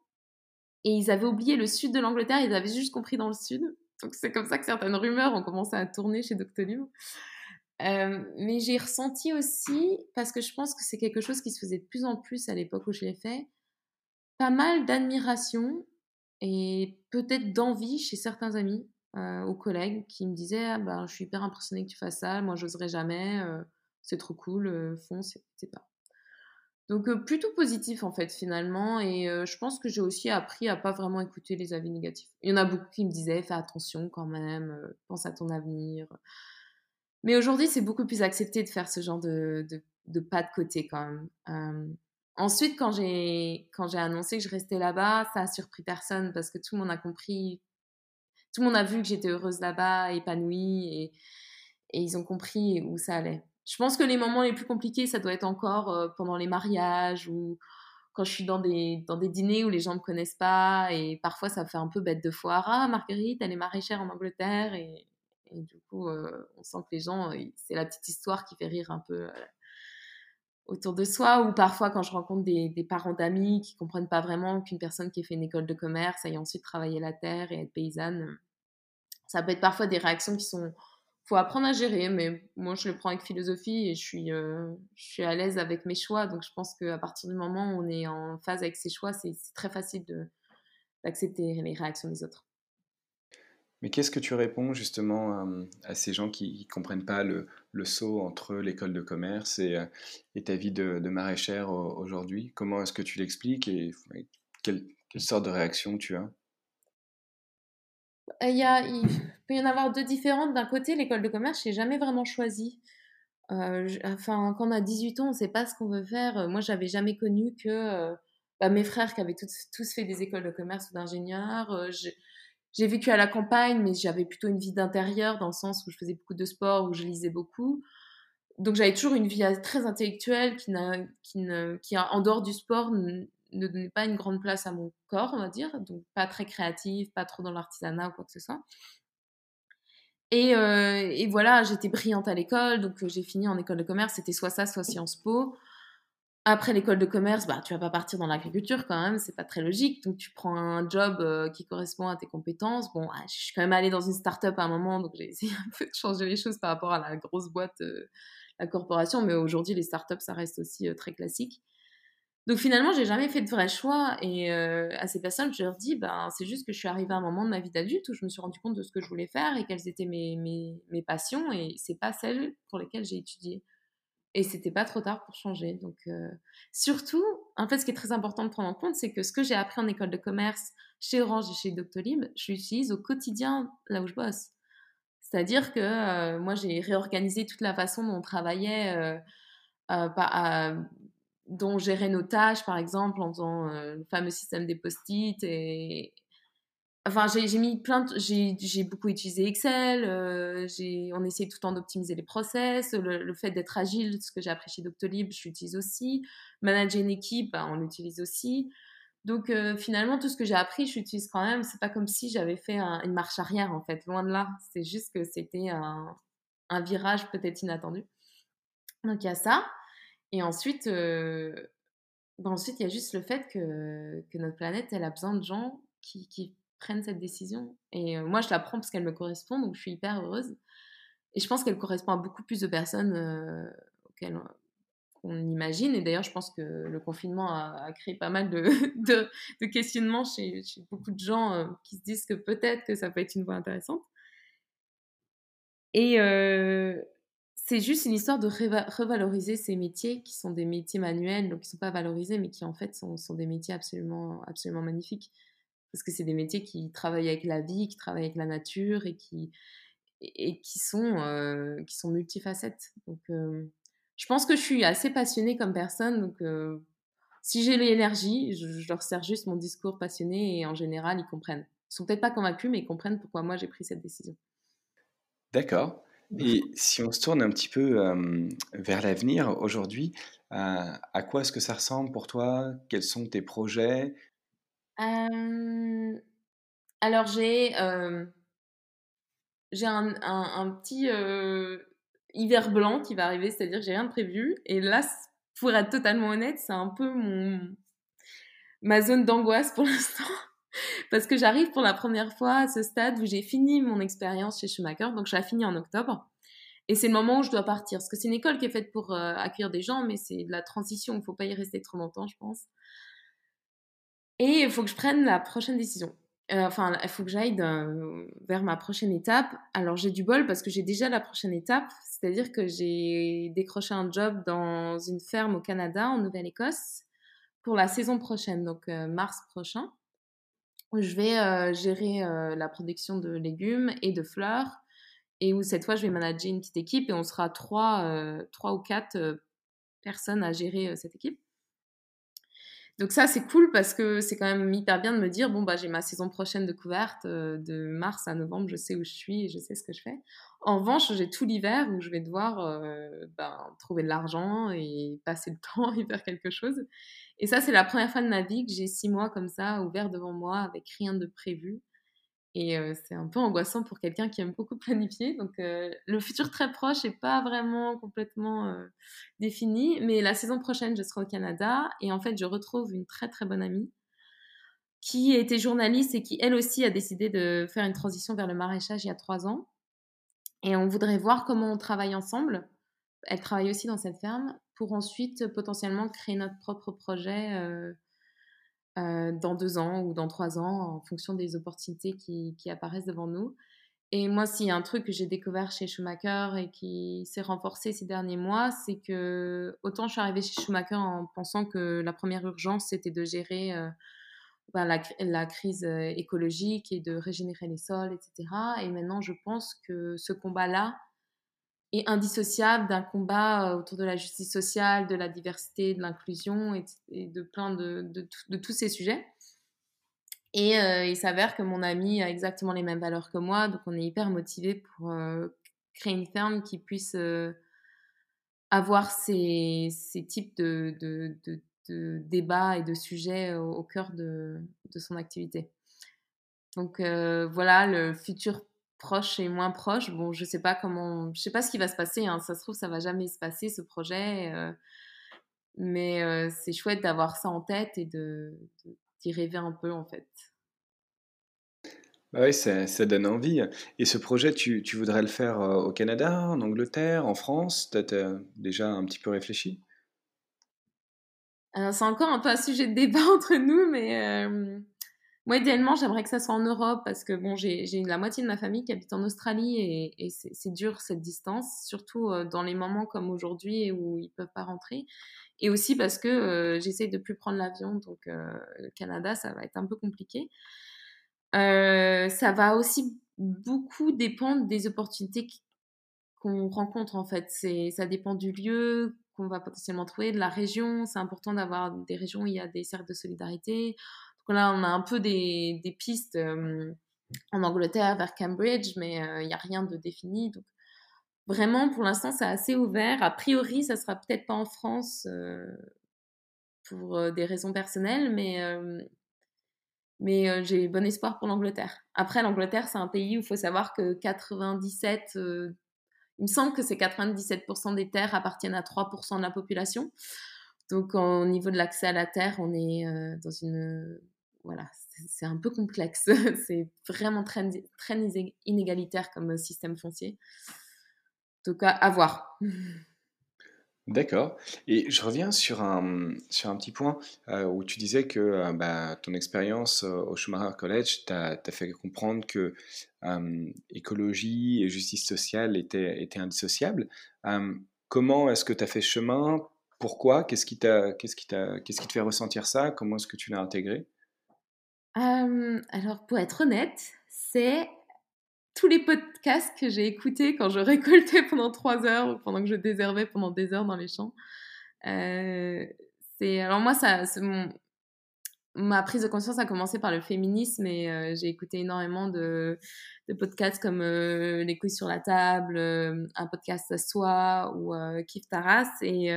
Et ils avaient oublié le sud de l'Angleterre, ils avaient juste compris dans le sud. Donc c'est comme ça que certaines rumeurs ont commencé à tourner chez Doctolib. Euh, mais j'ai ressenti aussi, parce que je pense que c'est quelque chose qui se faisait de plus en plus à l'époque où je l'ai fait, pas mal d'admiration et peut-être d'envie chez certains amis euh, ou collègues qui me disaient ah, ben, Je suis hyper impressionnée que tu fasses ça, moi j'oserais jamais, euh, c'est trop cool, euh, fonce, etc. Donc plutôt positif en fait finalement et je pense que j'ai aussi appris à pas vraiment écouter les avis négatifs. Il y en a beaucoup qui me disaient fais attention quand même, pense à ton avenir. Mais aujourd'hui c'est beaucoup plus accepté de faire ce genre de pas de côté quand même. Ensuite, quand j'ai quand j'ai annoncé que je restais là-bas, ça a surpris personne parce que tout le monde a compris, tout le monde a vu que j'étais heureuse là-bas, épanouie, et, et, ils ont compris où ça allait. Je pense que les moments les plus compliqués, ça doit être encore euh, pendant les mariages ou quand je suis dans des, dans des dîners où les gens ne me connaissent pas et parfois ça fait un peu bête de foire. Ah, Marguerite, elle est maraîchère en Angleterre et, du coup, on sent que les gens, c'est la petite histoire qui fait rire un peu autour de soi ou parfois quand je rencontre des, parents d'amis qui comprennent pas vraiment qu'une personne qui a fait une école de commerce aille ensuite travailler la terre et être paysanne, ça peut être parfois des réactions qui sont faut apprendre à gérer, mais moi je le prends avec philosophie et je suis, euh, je suis à l'aise avec mes choix. Donc je pense qu'à partir du moment où on est en phase avec ses choix, c'est très facile d'accepter les réactions des autres. Mais qu'est-ce que tu réponds justement euh, à ces gens qui ne comprennent pas le, le, saut entre l'école de commerce et, euh, et ta vie de, de maraîchère aujourd'hui? Comment est-ce que tu l'expliques et, quelle, sorte de réaction tu as? Il, y peut y en avoir deux différentes. D'un côté, l'école de commerce, je n'ai jamais vraiment choisi. Euh, enfin, quand on a 18 ans, on ne sait pas ce qu'on veut faire. Moi, j'avais jamais connu que bah, mes frères qui avaient tous, tous, fait des écoles de commerce ou d'ingénieurs j'ai vécu à la campagne, mais j'avais plutôt une vie d'intérieur dans le sens où je faisais beaucoup de sport, où je lisais beaucoup. Donc j'avais toujours une vie très intellectuelle qui, qui, qui en dehors du sport, ne donnait pas une grande place à mon corps, on va dire. Donc pas très créative, pas trop dans l'artisanat ou quoi que ce soit. Et, euh, voilà, j'étais brillante à l'école, donc euh, j'ai fini en école de commerce. C'était soit ça, soit Sciences Po. Après l'école de commerce, bah, tu vas pas partir dans l'agriculture quand même, c'est pas très logique. Donc tu prends un job euh, qui correspond à tes compétences. Bon, ah, je suis quand même allée dans une start-up à un moment, donc j'ai essayé un peu de changer les choses par rapport à la grosse boîte, la corporation. Mais aujourd'hui, les start-up, ça reste aussi très classique. Donc finalement, j'ai jamais fait de vrai choix. Et à ces personnes, je leur dis, ben, c'est juste que je suis arrivée à un moment de ma vie d'adulte où je me suis rendu compte de ce que je voulais faire et quelles étaient mes, mes, passions. Et c'est pas celles pour lesquelles j'ai étudié. Et c'était pas trop tard pour changer. Donc, euh, surtout, en fait, ce qui est très important de prendre en compte, c'est que ce que j'ai appris en école de commerce, chez Orange et chez Doctolib, je l'utilise au quotidien là où je bosse. C'est-à-dire que euh, moi, j'ai réorganisé toute la façon dont on travaillait, euh, dont on gérait nos tâches, par exemple, en faisant le fameux système des post-it et, Enfin, j'ai mis plein j'ai beaucoup utilisé Excel, euh, on essaie tout le temps d'optimiser les process, le, fait d'être agile, ce que j'ai appris chez Doctolib, je l'utilise aussi. Manager une équipe, bah, on l'utilise aussi. Donc euh, finalement, tout ce que j'ai appris, je l'utilise quand même. C'est pas comme si j'avais fait une marche arrière, en fait, loin de là. C'est juste que c'était un, un, virage peut-être inattendu. Donc il y a ça. Et ensuite, euh, ensuite, il y a juste le fait que, que, notre planète, elle a besoin de gens qui, qui prennent cette décision. Et moi, je la prends parce qu'elle me correspond, donc je suis hyper heureuse. Et je pense qu'elle correspond à beaucoup plus de personnes euh, auxquelles on imagine. Et d'ailleurs, je pense que le confinement a, créé pas mal de, de, questionnements chez, beaucoup de gens qui se disent que peut-être que ça peut être une voie intéressante. Et c'est juste une histoire de revaloriser ces métiers qui sont des métiers manuels, donc qui ne sont pas valorisés, mais qui en fait sont, des métiers absolument, absolument magnifiques parce que c'est des métiers qui travaillent avec la vie, qui travaillent avec la nature et qui, euh, sont multifacettes. Donc, euh, je pense que je suis assez passionnée comme personne. Donc, euh, si j'ai l'énergie, je, leur sers juste mon discours passionné et en général, ils comprennent. Ils sont peut-être pas convaincus, mais ils comprennent pourquoi moi j'ai pris cette décision. D'accord. Et si on se tourne un petit peu vers l'avenir aujourd'hui, à quoi est-ce que ça ressemble pour toi? Quels sont tes projets? Alors j'ai, j'ai un un petit, hiver blanc qui va arriver, c'est-à-dire que j'ai rien de prévu. Et là, pour être totalement honnête, c'est un peu mon ma zone d'angoisse pour l'instant parce que j'arrive pour la première fois à ce stade où j'ai fini mon expérience chez Schumacher, donc je l'ai fini en octobre et c'est le moment où je dois partir parce que c'est une école qui est faite pour, accueillir des gens mais c'est de la transition, il faut pas y rester trop longtemps, je pense. Et il faut que je prenne la prochaine décision. Euh, enfin, il faut que j'aille vers ma prochaine étape. Alors, j'ai du bol parce que j'ai déjà la prochaine étape, c'est-à-dire que j'ai décroché un job dans une ferme au Canada, en Nouvelle-Écosse, pour la saison prochaine, donc euh, mars prochain. Je vais euh, gérer la production de légumes et de fleurs, et où cette fois, je vais manager une petite équipe et on sera trois, trois ou quatre personnes à gérer cette équipe. Donc ça, c'est cool parce que c'est quand même hyper bien de me dire, bon, bah, j'ai ma saison prochaine de couverte euh, de mars à novembre, je sais où je suis et je sais ce que je fais. En revanche, j'ai tout l'hiver où je vais devoir euh, ben, trouver de l'argent et passer le temps et faire quelque chose. Et ça, c'est la première fois de ma vie que j'ai six mois comme ça ouverts devant moi avec rien de prévu. et c'est un peu angoissant pour quelqu'un qui aime beaucoup planifier. Donc le futur très proche n'est pas vraiment complètement défini. Mais la saison prochaine, je serai au Canada. Et en fait, je retrouve une très très bonne amie qui était journaliste et qui, elle aussi, a décidé de faire une transition vers le maraîchage il y a trois ans. Et on voudrait voir comment on travaille ensemble. Elle travaille aussi dans cette ferme pour ensuite potentiellement créer notre propre projet euh, dans deux ans ou dans trois ans en fonction des opportunités qui, apparaissent devant nous. Et moi, s'il y a un truc que j'ai découvert chez Schumacher et qui s'est renforcé ces derniers mois, c'est que autant je suis arrivée chez Schumacher en pensant que la première urgence, c'était de gérer euh, ben, la, crise euh, écologique et de régénérer les sols, etc. Et maintenant, je pense que ce combat-là, est indissociable d'un combat euh, autour de la justice sociale, de la diversité, de l'inclusion et, de plein de, tous ces sujets. Et euh, il s'avère que mon ami a exactement les mêmes valeurs que moi, donc on est hyper motivé pour euh, créer une ferme qui puisse avoir ces, types de, débats et de sujets au cœur de, son activité. Donc voilà, le futur proche et moins proche. Bon, je sais pas comment, je sais pas ce qui va se passer. Hein. Ça se trouve, ça va jamais se passer ce projet. Euh, mais euh, c'est chouette d'avoir ça en tête et de d'y rêver un peu en fait. Bah oui, ça, ça, donne envie. Et ce projet, tu, tu, voudrais le faire euh, au Canada, en Angleterre, en France? Tu as, déjà un petit peu réfléchi? C'est encore un peu un sujet de débat entre nous, mais moi, idéalement, j'aimerais que ça soit en Europe parce que bon, j'ai la moitié de ma famille qui habite en Australie et, c'est dur cette distance, surtout euh, dans les moments comme aujourd'hui où ils peuvent pas rentrer. Et aussi parce que euh, j'essaye de plus prendre l'avion, donc euh, le Canada, ça va être un peu compliqué. ça va aussi beaucoup dépendre des opportunités qu'on rencontre en fait. Ça dépend du lieu qu'on va potentiellement trouver, de la région. C'est important d'avoir des régions où il y a des cercles de solidarité là, on a un peu des, pistes en Angleterre vers Cambridge, mais il n'y a rien de défini. Donc, vraiment, pour l'instant, c'est assez ouvert. A priori, ça sera peut-être pas en France pour des raisons personnelles, mais, mais j'ai bon espoir pour l'Angleterre. Après, l'Angleterre, c'est un pays où il faut savoir que 97, il me semble que c'est 97% des terres appartiennent à 3% de la population. Donc, au niveau de l'accès à la terre, on est dans une voilà, c'est un peu complexe. c'est vraiment très, très inégalitaire comme système foncier. En tout cas, à voir. D'accord. Et je reviens sur un, sur un petit point euh, où tu disais que euh, bah, ton expérience euh, au Schumacher College t'a fait comprendre que écologie et justice sociale étaient, étaient indissociables. comment est-ce que tu as fait chemin? Pourquoi? Qu'est-ce qui, qu'est-ce, qui qui te fait ressentir ça? Comment est-ce que tu l'as intégré? Alors, pour être honnête, c'est tous les podcasts que j'ai écoutés quand je récoltais pendant trois heures ou pendant que je déservais pendant des heures dans les champs. alors moi ça ma prise de conscience a commencé par le féminisme et j'ai écouté énormément de, de podcasts comme les couilles sur la table un podcast à soi ou Kif Taras et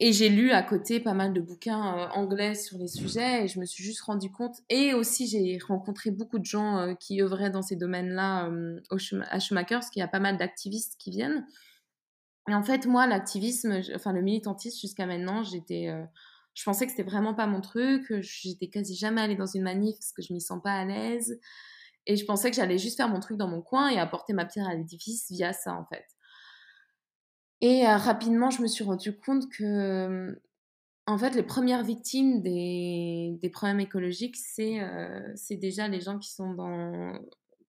et j'ai lu à côté pas mal de bouquins euh, anglais sur les sujets et je me suis juste rendu compte. Et aussi, j'ai rencontré beaucoup de gens euh, qui œuvraient dans ces domaines-là euh, à Schumacher, parce qu'il y a pas mal d'activistes qui viennent. Et en fait, moi, l'activisme, enfin le militantisme jusqu'à maintenant, j'étais, je pensais que c'était vraiment pas mon truc. J'étais quasi jamais allée dans une manif parce que je m'y sens pas à l'aise. Et je pensais que j'allais juste faire mon truc dans mon coin et apporter ma pierre à l'édifice via ça, en fait. Et euh, rapidement, je me suis rendu compte que, euh, en fait, les premières victimes des, problèmes écologiques, c'est euh, c'est déjà les gens qui sont dans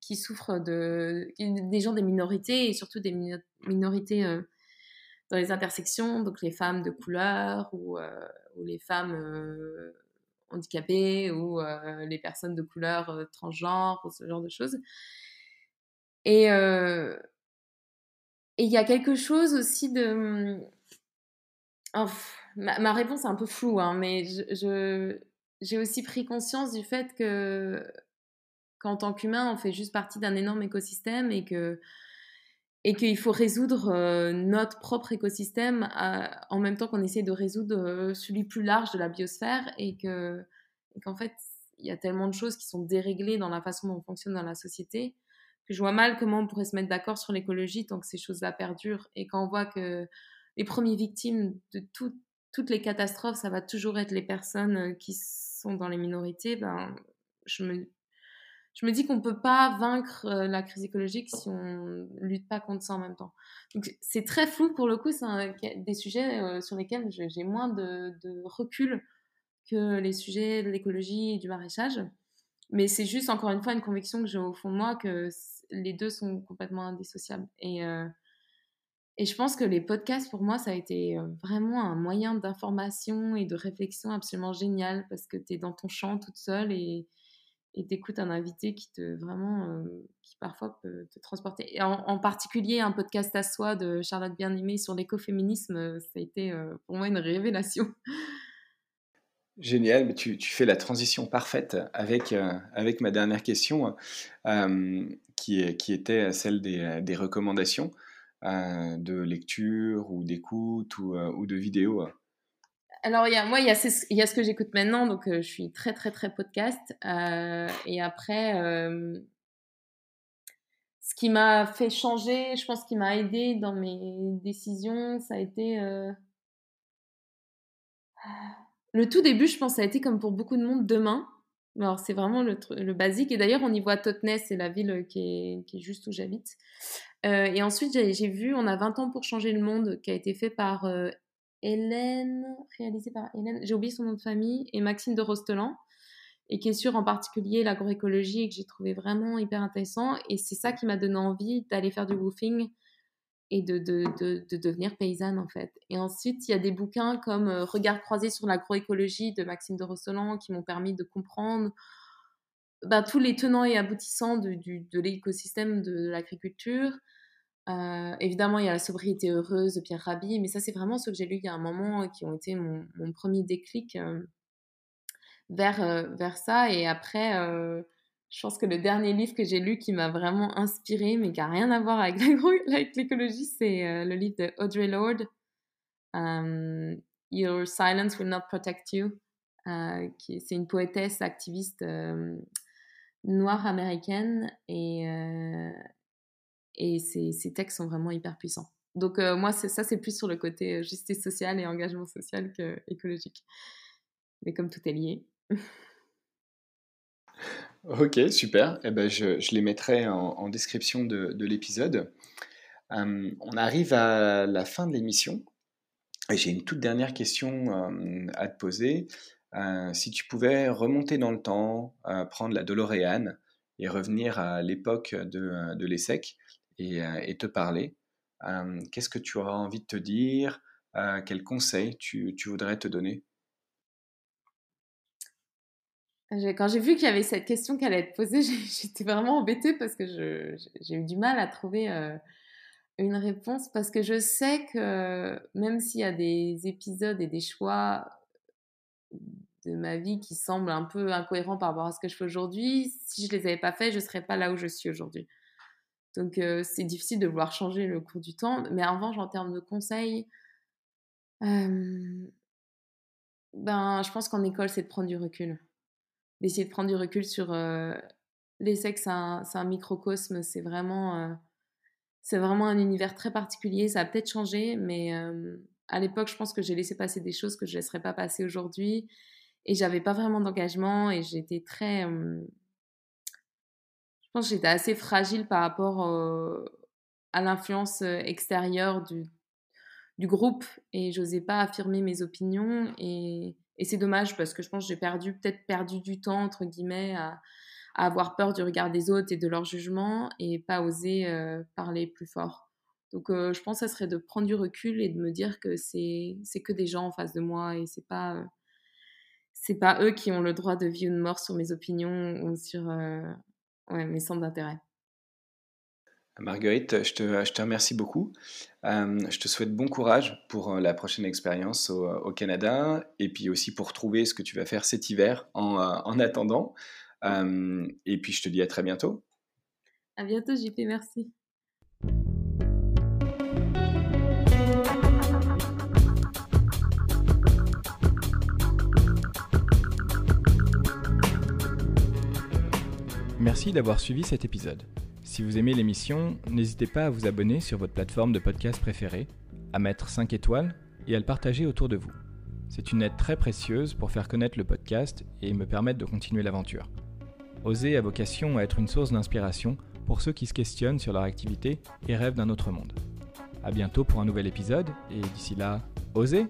qui souffrent de des gens des minorités et surtout des minorités dans les intersections, donc les femmes de couleur ou, ou les femmes handicapées ou les personnes de couleur transgenres ou ce genre de choses. Et et il y a quelque chose aussi de... Mmh, oh, ma, réponse est un peu floue, hein, mais je, j'ai aussi pris conscience du fait que qu'en tant qu'humain, on fait juste partie d'un énorme écosystème et que et qu'il faut résoudre euh, notre propre écosystème en même temps qu'on essaie de résoudre euh, celui plus large de la biosphère et que qu'en fait il y a tellement de choses qui sont déréglées dans la façon dont on fonctionne dans la société que je vois mal comment on pourrait se mettre d'accord sur l'écologie tant que ces choses-là perdurent. Et quand on voit que les premières victimes de toutes les catastrophes, ça va toujours être les personnes euh, qui sont dans les minorités, ben, je me, je me dis qu'on ne peut pas vaincre euh, la crise écologique si on ne lutte pas contre ça en même temps. Donc c'est très flou pour le coup, c'est des sujets euh, sur lesquels j'ai moins de, recul que les sujets de l'écologie et du maraîchage. Mais c'est juste encore une fois une conviction que j'ai au fond de moi que les deux sont complètement indissociables. Et, euh, et je pense que les podcasts, pour moi, ça a été euh, vraiment un moyen d'information et de réflexion absolument génial parce que tu es dans ton champ toute seule et tu écoutes un invité qui te vraiment, euh, qui parfois peut te transporter. Et en, particulier, un podcast à soi de Charlotte Bien-Aimée sur l'écoféminisme, ça a été pour moi une révélation. Génial, mais tu, fais la transition parfaite avec, avec ma dernière question qui, qui était celle des, recommandations euh, de lecture ou d'écoute ou, euh, de vidéo alors, moi, il y, a ce, que j'écoute maintenant, donc euh, je suis très, très, très podcast. et après, ce qui m'a fait changer, je pense qui m'a aidé dans mes décisions, ça a été. Le tout début, je pense, ça a été comme pour beaucoup de monde demain. Alors, c'est vraiment le, basique. Et d'ailleurs, on y voit Totnes, c'est la ville qui est, qui est juste où j'habite. Euh, et ensuite, j'ai vu On a 20 ans pour changer le monde, qui a été fait par euh, Hélène, réalisé par Hélène, j'ai oublié son nom de famille, et Maxime de Rostelan, et qui est sur en particulier l'agroécologie et que j'ai trouvé vraiment hyper intéressant. Et c'est ça qui m'a donné envie d'aller faire du woofing et de, de, de, devenir paysanne en fait. Et ensuite, il y a des bouquins comme euh, Regard croisé sur l'agroécologie de Maxime de Rossolan qui m'ont permis de comprendre bah, tous les tenants et aboutissants de, de l'écosystème de l'agriculture. Euh, évidemment, il y a la sobriété heureuse de Pierre Rabhi, mais ça, c'est vraiment ce que j'ai lu il y a un moment qui ont été mon, premier déclic euh, vers, vers ça. Et après, je pense que le dernier livre que j'ai lu qui m'a vraiment inspiré, mais qui n'a rien à voir avec l'écologie, c'est euh, le livre de Audre Lorde, um, Your Silence Will Not Protect You. Euh, c'est une poétesse activiste euh, noire américaine et, et ses, ses, textes sont vraiment hyper puissants. Donc moi, ça, c'est plus sur le côté justice sociale et engagement social que écologique. Mais comme tout est lié. Ok, super. Eh ben, je, les mettrai en, description de, de l'épisode. Euh, on arrive à la fin de l'émission. J'ai une toute dernière question euh, à te poser. Euh, si tu pouvais remonter dans le temps, prendre la DeLorean et revenir à l'époque de, de l'ESSEC et, te parler, qu'est-ce que tu auras envie de te dire? Quels conseils tu voudrais te donner? Quand j'ai vu qu'il y avait cette question qui allait être posée, j'étais vraiment embêtée parce que j'ai eu du mal à trouver euh, une réponse. Parce que je sais que même s'il y a des épisodes et des choix de ma vie qui semblent un peu incohérents par rapport à ce que je fais aujourd'hui, si je les avais pas faits, je serais pas là où je suis aujourd'hui. Donc euh, c'est difficile de vouloir changer le cours du temps, mais en revanche en termes de conseils, euh, ben je pense qu'en école c'est de prendre du recul d'essayer de prendre du recul sur euh, les sexes, c'est un, un, microcosme, c'est vraiment, euh, c'est vraiment un univers très particulier. Ça a peut-être changé, mais euh, à l'époque, je pense que j'ai laissé passer des choses que je ne laisserai pas passer aujourd'hui. Et j'avais pas vraiment d'engagement et j'étais très. je pense que j'étais assez fragile par rapport à l'influence extérieure du, du groupe et j'osais pas affirmer mes opinions. Et et c'est dommage parce que je pense que j'ai perdu, peut-être perdu du temps, entre guillemets, à, avoir peur du regard des autres et de leur jugement et pas oser euh, parler plus fort. Donc euh, je pense que ça serait de prendre du recul et de me dire que c'est, que des gens en face de moi et c'est pas, c'est pas eux qui ont le droit de vie ou de mort sur mes opinions ou sur euh, mes centres d'intérêt. Marguerite, je te, je te remercie beaucoup. Euh, je te souhaite bon courage pour euh, la prochaine expérience au, Canada et puis aussi pour trouver ce que tu vas faire cet hiver en, euh, en attendant. et puis je te dis à très bientôt. À bientôt, JP, merci. Merci d'avoir suivi cet épisode. Si vous aimez l'émission, n'hésitez pas à vous abonner sur votre plateforme de podcast préférée, à mettre 5 étoiles et à le partager autour de vous. C'est une aide très précieuse pour faire connaître le podcast et me permettre de continuer l'aventure. Oser a vocation à être une source d'inspiration pour ceux qui se questionnent sur leur activité et rêvent d'un autre monde. A bientôt pour un nouvel épisode et d'ici là, osez